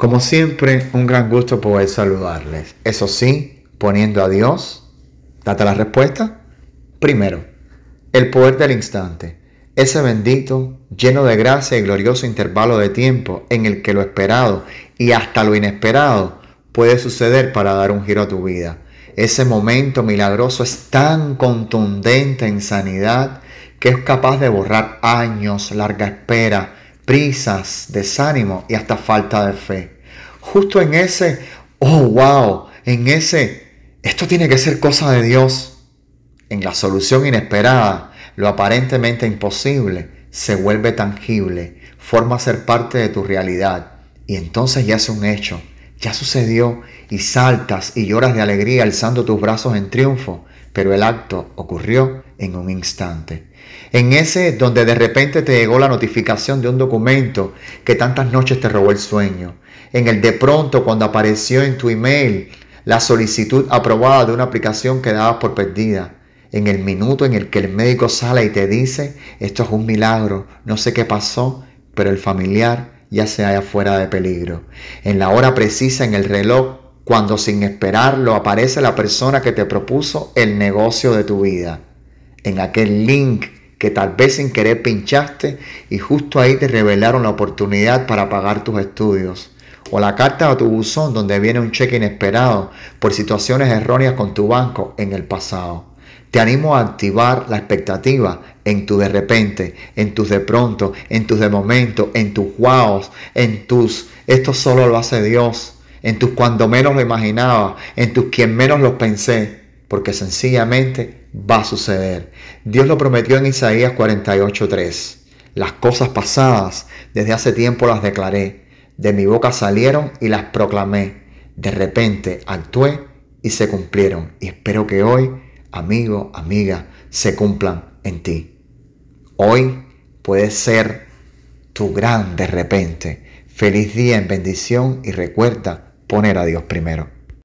Como siempre, un gran gusto poder saludarles. Eso sí, poniendo a Dios, date la respuesta. Primero, el poder del instante. Ese bendito, lleno de gracia y glorioso intervalo de tiempo en el que lo esperado y hasta lo inesperado puede suceder para dar un giro a tu vida. Ese momento milagroso es tan contundente en sanidad que es capaz de borrar años, larga espera, prisas, desánimo y hasta falta de fe. Justo en ese, oh wow, en ese, esto tiene que ser cosa de Dios. En la solución inesperada, lo aparentemente imposible se vuelve tangible, forma ser parte de tu realidad y entonces ya es un hecho, ya sucedió y saltas y lloras de alegría alzando tus brazos en triunfo, pero el acto ocurrió en un instante. En ese donde de repente te llegó la notificación de un documento que tantas noches te robó el sueño. En el de pronto cuando apareció en tu email la solicitud aprobada de una aplicación que dabas por perdida. En el minuto en el que el médico sale y te dice, esto es un milagro, no sé qué pasó, pero el familiar ya se halla fuera de peligro. En la hora precisa en el reloj, cuando sin esperarlo aparece la persona que te propuso el negocio de tu vida. En aquel link que tal vez sin querer pinchaste y justo ahí te revelaron la oportunidad para pagar tus estudios. O la carta a tu buzón donde viene un cheque inesperado por situaciones erróneas con tu banco en el pasado. Te animo a activar la expectativa en tu de repente, en tus de pronto, en tus de momento, en tus wows, en tus esto solo lo hace Dios, en tus cuando menos lo imaginaba, en tus quien menos lo pensé, porque sencillamente va a suceder. Dios lo prometió en Isaías 48:3. Las cosas pasadas desde hace tiempo las declaré, de mi boca salieron y las proclamé. De repente actué y se cumplieron. Y espero que hoy, amigo, amiga, se cumplan en ti. Hoy puede ser tu gran de repente. Feliz día en bendición y recuerda poner a Dios primero.